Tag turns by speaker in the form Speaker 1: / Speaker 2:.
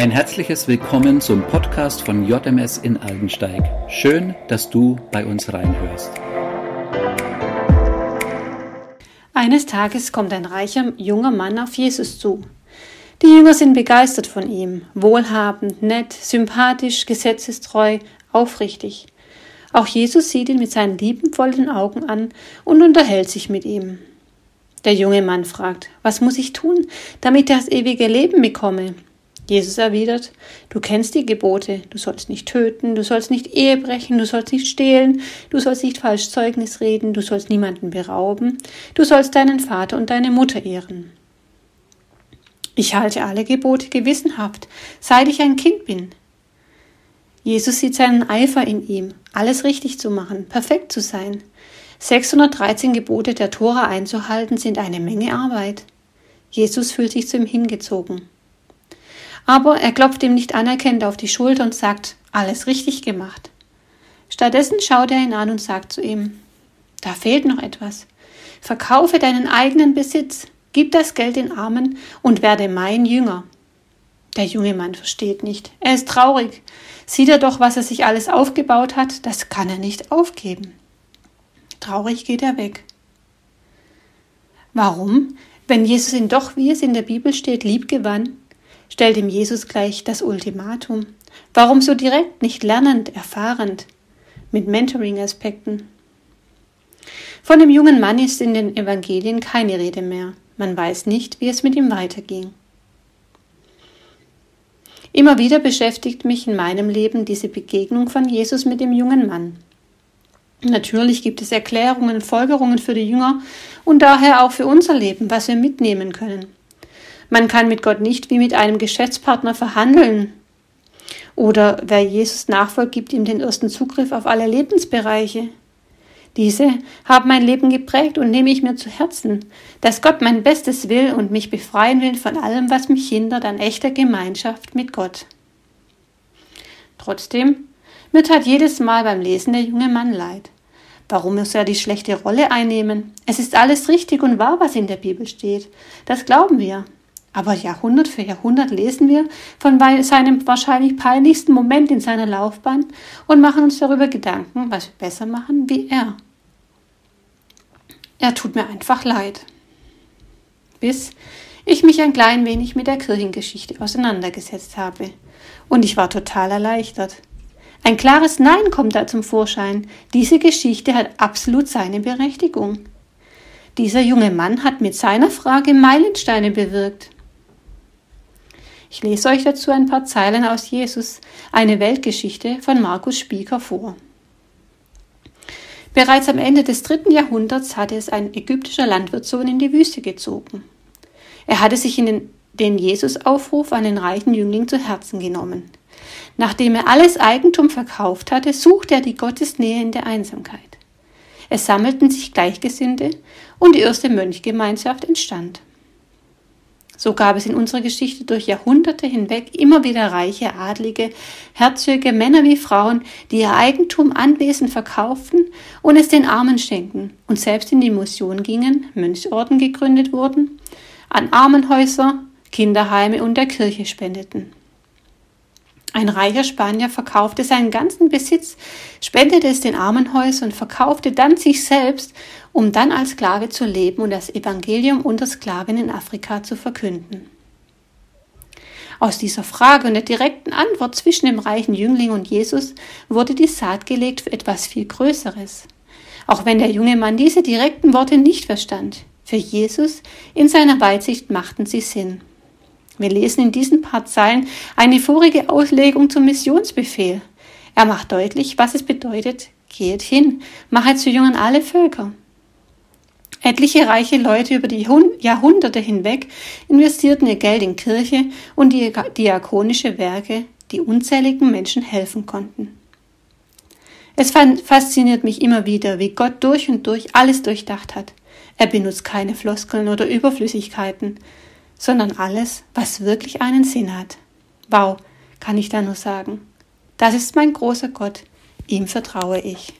Speaker 1: Ein herzliches Willkommen zum Podcast von JMS in Aldensteig. Schön, dass du bei uns reinhörst.
Speaker 2: Eines Tages kommt ein reicher junger Mann auf Jesus zu. Die Jünger sind begeistert von ihm, wohlhabend, nett, sympathisch, gesetzestreu, aufrichtig. Auch Jesus sieht ihn mit seinen liebenvollen Augen an und unterhält sich mit ihm. Der junge Mann fragt, was muss ich tun, damit ich das ewige Leben bekomme? Jesus erwidert, du kennst die Gebote, du sollst nicht töten, du sollst nicht Ehe brechen, du sollst nicht stehlen, du sollst nicht falsch Zeugnis reden, du sollst niemanden berauben, du sollst deinen Vater und deine Mutter ehren. Ich halte alle Gebote gewissenhaft, seit ich ein Kind bin. Jesus sieht seinen Eifer in ihm, alles richtig zu machen, perfekt zu sein. 613 Gebote der Tora einzuhalten sind eine Menge Arbeit. Jesus fühlt sich zu ihm hingezogen. Aber er klopft ihm nicht anerkennend auf die Schulter und sagt, alles richtig gemacht. Stattdessen schaut er ihn an und sagt zu ihm, da fehlt noch etwas. Verkaufe deinen eigenen Besitz, gib das Geld den Armen und werde mein Jünger. Der junge Mann versteht nicht. Er ist traurig. Sieht er doch, was er sich alles aufgebaut hat, das kann er nicht aufgeben. Traurig geht er weg. Warum? Wenn Jesus ihn doch, wie es in der Bibel steht, lieb gewann, stellt ihm Jesus gleich das Ultimatum. Warum so direkt, nicht lernend, erfahrend, mit Mentoring-Aspekten? Von dem jungen Mann ist in den Evangelien keine Rede mehr. Man weiß nicht, wie es mit ihm weiterging. Immer wieder beschäftigt mich in meinem Leben diese Begegnung von Jesus mit dem jungen Mann. Natürlich gibt es Erklärungen, Folgerungen für die Jünger und daher auch für unser Leben, was wir mitnehmen können. Man kann mit Gott nicht wie mit einem Geschäftspartner verhandeln. Oder wer Jesus nachfolgt, gibt ihm den ersten Zugriff auf alle Lebensbereiche. Diese haben mein Leben geprägt und nehme ich mir zu Herzen, dass Gott mein Bestes will und mich befreien will von allem, was mich hindert an echter Gemeinschaft mit Gott. Trotzdem, mir tat jedes Mal beim Lesen der junge Mann leid. Warum muss er die schlechte Rolle einnehmen? Es ist alles richtig und wahr, was in der Bibel steht. Das glauben wir. Aber Jahrhundert für Jahrhundert lesen wir von seinem wahrscheinlich peinlichsten Moment in seiner Laufbahn und machen uns darüber Gedanken, was wir besser machen wie er. Er tut mir einfach leid. Bis ich mich ein klein wenig mit der Kirchengeschichte auseinandergesetzt habe. Und ich war total erleichtert. Ein klares Nein kommt da zum Vorschein. Diese Geschichte hat absolut seine Berechtigung. Dieser junge Mann hat mit seiner Frage Meilensteine bewirkt. Ich lese euch dazu ein paar Zeilen aus Jesus, eine Weltgeschichte von Markus Spieker vor. Bereits am Ende des dritten Jahrhunderts hatte es ein ägyptischer Landwirtssohn in die Wüste gezogen. Er hatte sich in den, den Jesus-Aufruf an den reichen Jüngling zu Herzen genommen. Nachdem er alles Eigentum verkauft hatte, suchte er die Gottesnähe in der Einsamkeit. Es sammelten sich Gleichgesinnte und die erste Mönchgemeinschaft entstand. So gab es in unserer Geschichte durch Jahrhunderte hinweg immer wieder reiche Adlige, Herzöge, Männer wie Frauen, die ihr Eigentum Anwesen verkauften und es den Armen schenken und selbst in die Mission gingen, Mönchsorden gegründet wurden, an Armenhäuser, Kinderheime und der Kirche spendeten. Ein reicher Spanier verkaufte seinen ganzen Besitz, spendete es den Armenhäusern und verkaufte dann sich selbst um dann als Sklave zu leben und das Evangelium unter Sklaven in Afrika zu verkünden. Aus dieser Frage und der direkten Antwort zwischen dem reichen Jüngling und Jesus wurde die Saat gelegt für etwas viel Größeres. Auch wenn der junge Mann diese direkten Worte nicht verstand, für Jesus in seiner Weitsicht machten sie Sinn. Wir lesen in diesen paar Zeilen eine vorige Auslegung zum Missionsbefehl. Er macht deutlich, was es bedeutet, geht hin, machet zu Jüngern alle Völker. Etliche reiche Leute über die Jahrhunderte hinweg investierten ihr Geld in Kirche und die diakonische Werke, die unzähligen Menschen helfen konnten. Es fasziniert mich immer wieder, wie Gott durch und durch alles durchdacht hat. Er benutzt keine Floskeln oder Überflüssigkeiten, sondern alles, was wirklich einen Sinn hat. Wow, kann ich da nur sagen. Das ist mein großer Gott, ihm vertraue ich.